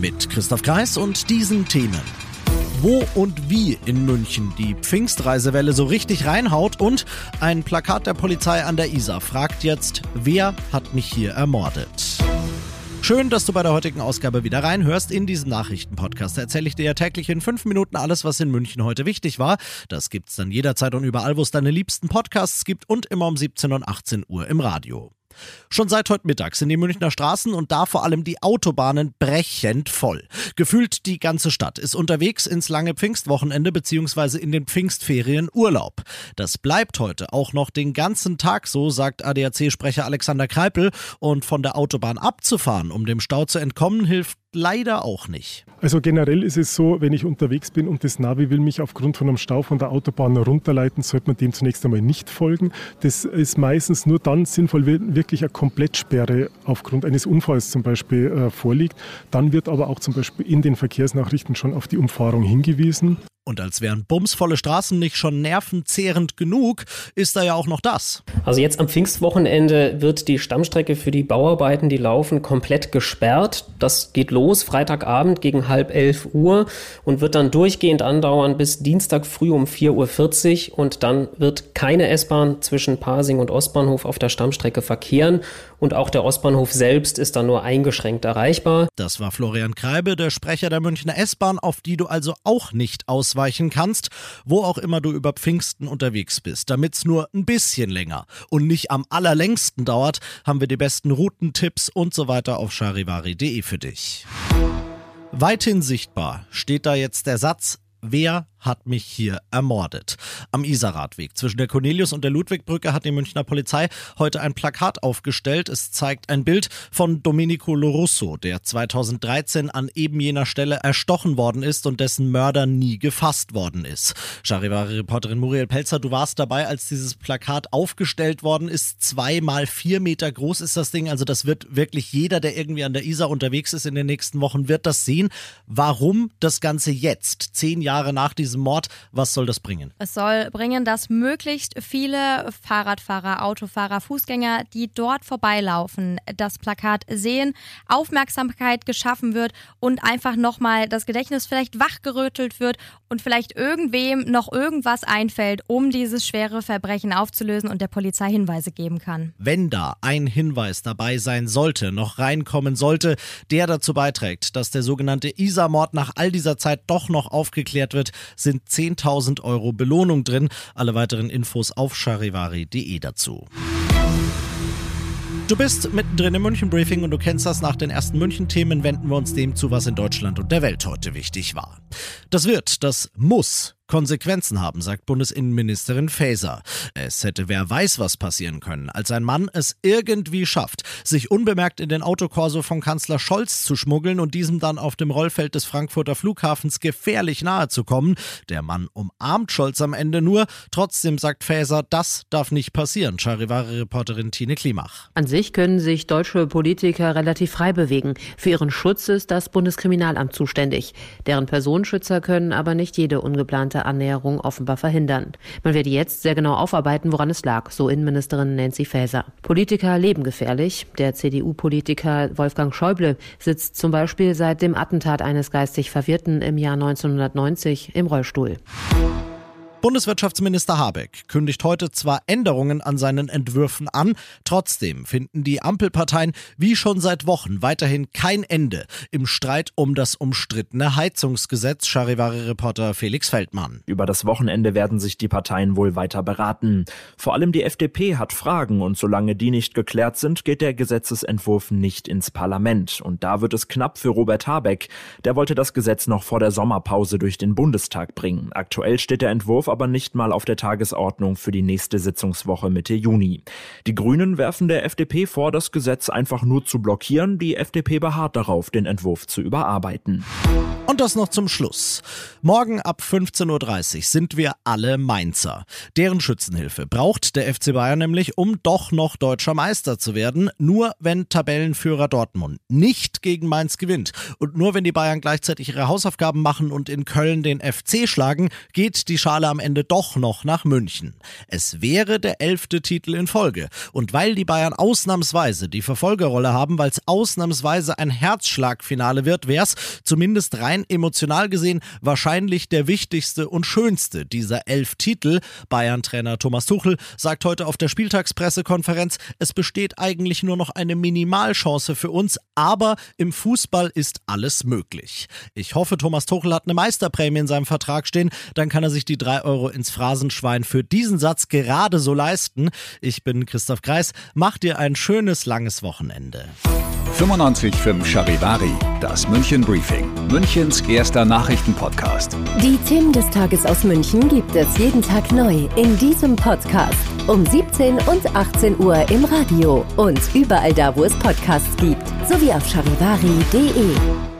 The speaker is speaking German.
Mit Christoph Kreis und diesen Themen. Wo und wie in München die Pfingstreisewelle so richtig reinhaut und ein Plakat der Polizei an der Isar fragt jetzt, wer hat mich hier ermordet? Schön, dass du bei der heutigen Ausgabe wieder reinhörst. In diesem Nachrichtenpodcast erzähle ich dir ja täglich in fünf Minuten alles, was in München heute wichtig war. Das gibt's dann jederzeit und überall, wo es deine liebsten Podcasts gibt und immer um 17 und 18 Uhr im Radio. Schon seit heute Mittag sind die Münchner Straßen und da vor allem die Autobahnen brechend voll. Gefühlt die ganze Stadt ist unterwegs ins lange Pfingstwochenende bzw. in den Pfingstferien Urlaub. Das bleibt heute auch noch den ganzen Tag so, sagt ADAC-Sprecher Alexander Kreipel. Und von der Autobahn abzufahren, um dem Stau zu entkommen, hilft leider auch nicht. Also generell ist es so, wenn ich unterwegs bin und das Navi will mich aufgrund von einem Stau von der Autobahn runterleiten, sollte man dem zunächst einmal nicht folgen. Das ist meistens nur dann sinnvoll, wenn wirklich eine Komplettsperre aufgrund eines Unfalls zum Beispiel äh, vorliegt. Dann wird aber auch zum Beispiel in den Verkehrsnachrichten schon auf die Umfahrung hingewiesen. Und als wären bumsvolle Straßen nicht schon nervenzehrend genug, ist da ja auch noch das. Also jetzt am Pfingstwochenende wird die Stammstrecke für die Bauarbeiten, die laufen, komplett gesperrt. Das geht los Freitagabend gegen halb elf Uhr und wird dann durchgehend andauern bis Dienstag früh um 4.40 Uhr. Und dann wird keine S-Bahn zwischen Pasing und Ostbahnhof auf der Stammstrecke verkehren. Und auch der Ostbahnhof selbst ist dann nur eingeschränkt erreichbar. Das war Florian Kreibe, der Sprecher der Münchner S-Bahn, auf die du also auch nicht ausweichen ausweichen kannst, wo auch immer du über Pfingsten unterwegs bist. Damit es nur ein bisschen länger und nicht am allerlängsten dauert, haben wir die besten Routentipps und so weiter auf charivari.de für dich. Weithin sichtbar steht da jetzt der Satz, wer hat mich hier ermordet. Am Isarradweg zwischen der Cornelius- und der Ludwigbrücke hat die Münchner Polizei heute ein Plakat aufgestellt. Es zeigt ein Bild von Domenico Lorusso, der 2013 an eben jener Stelle erstochen worden ist und dessen Mörder nie gefasst worden ist. Charivari-Reporterin Muriel Pelzer, du warst dabei, als dieses Plakat aufgestellt worden ist. Zwei mal vier Meter groß ist das Ding. Also das wird wirklich jeder, der irgendwie an der Isar unterwegs ist in den nächsten Wochen, wird das sehen. Warum das Ganze jetzt, zehn Jahre nach diesem Mord. Was soll das bringen? Es soll bringen, dass möglichst viele Fahrradfahrer, Autofahrer, Fußgänger, die dort vorbeilaufen, das Plakat sehen, Aufmerksamkeit geschaffen wird und einfach nochmal das Gedächtnis vielleicht wachgerüttelt wird und vielleicht irgendwem noch irgendwas einfällt, um dieses schwere Verbrechen aufzulösen und der Polizei Hinweise geben kann. Wenn da ein Hinweis dabei sein sollte, noch reinkommen sollte, der dazu beiträgt, dass der sogenannte Isa-Mord nach all dieser Zeit doch noch aufgeklärt wird, sind 10.000 Euro Belohnung drin. Alle weiteren Infos auf charivari.de dazu. Du bist mittendrin im München Briefing und du kennst das. Nach den ersten München-Themen wenden wir uns dem zu, was in Deutschland und der Welt heute wichtig war. Das wird, das muss Konsequenzen haben, sagt Bundesinnenministerin Faeser. Es hätte wer weiß was passieren können, als ein Mann es irgendwie schafft, sich unbemerkt in den Autokorso von Kanzler Scholz zu schmuggeln und diesem dann auf dem Rollfeld des Frankfurter Flughafens gefährlich nahe zu kommen. Der Mann umarmt Scholz am Ende nur. Trotzdem sagt Faeser, das darf nicht passieren. Charivari-Reporterin Tine Klimach. An sich können sich deutsche Politiker relativ frei bewegen. Für ihren Schutz ist das Bundeskriminalamt zuständig. Deren Personenschützer können aber nicht jede ungeplante geplante Annäherung offenbar verhindern. Man werde jetzt sehr genau aufarbeiten, woran es lag, so Innenministerin Nancy Faeser. Politiker leben gefährlich. Der CDU-Politiker Wolfgang Schäuble sitzt zum Beispiel seit dem Attentat eines geistig Verwirrten im Jahr 1990 im Rollstuhl. Bundeswirtschaftsminister Habeck kündigt heute zwar Änderungen an seinen Entwürfen an, trotzdem finden die Ampelparteien wie schon seit Wochen weiterhin kein Ende im Streit um das umstrittene Heizungsgesetz, Charivari-Reporter Felix Feldmann. Über das Wochenende werden sich die Parteien wohl weiter beraten. Vor allem die FDP hat Fragen und solange die nicht geklärt sind, geht der Gesetzesentwurf nicht ins Parlament. Und da wird es knapp für Robert Habeck. Der wollte das Gesetz noch vor der Sommerpause durch den Bundestag bringen. Aktuell steht der Entwurf Aber nicht mal auf der Tagesordnung für die nächste Sitzungswoche Mitte Juni. Die Grünen werfen der FDP vor, das Gesetz einfach nur zu blockieren. Die FDP beharrt darauf, den Entwurf zu überarbeiten. Und das noch zum Schluss. Morgen ab 15.30 Uhr sind wir alle Mainzer. Deren Schützenhilfe braucht der FC Bayern nämlich, um doch noch deutscher Meister zu werden, nur wenn Tabellenführer Dortmund nicht gegen Mainz gewinnt. Und nur wenn die Bayern gleichzeitig ihre Hausaufgaben machen und in Köln den FC schlagen, geht die Schale am Ende doch noch nach München. Es wäre der elfte Titel in Folge. Und weil die Bayern ausnahmsweise die Verfolgerrolle haben, weil es ausnahmsweise ein Herzschlagfinale wird, wäre es zumindest rein emotional gesehen wahrscheinlich der wichtigste und schönste dieser elf Titel. Bayern-Trainer Thomas Tuchel sagt heute auf der Spieltagspressekonferenz, es besteht eigentlich nur noch eine Minimalchance für uns, aber im Fußball ist alles möglich. Ich hoffe, Thomas Tuchel hat eine Meisterprämie in seinem Vertrag stehen, dann kann er sich die drei Euro ins Phrasenschwein für diesen Satz gerade so leisten. Ich bin Christoph Kreis, mach dir ein schönes langes Wochenende. 95.5 Charivari, das München Briefing, Münchens erster Nachrichtenpodcast. Die Themen des Tages aus München gibt es jeden Tag neu in diesem Podcast. Um 17 und 18 Uhr im Radio und überall da, wo es Podcasts gibt, sowie auf charivari.de.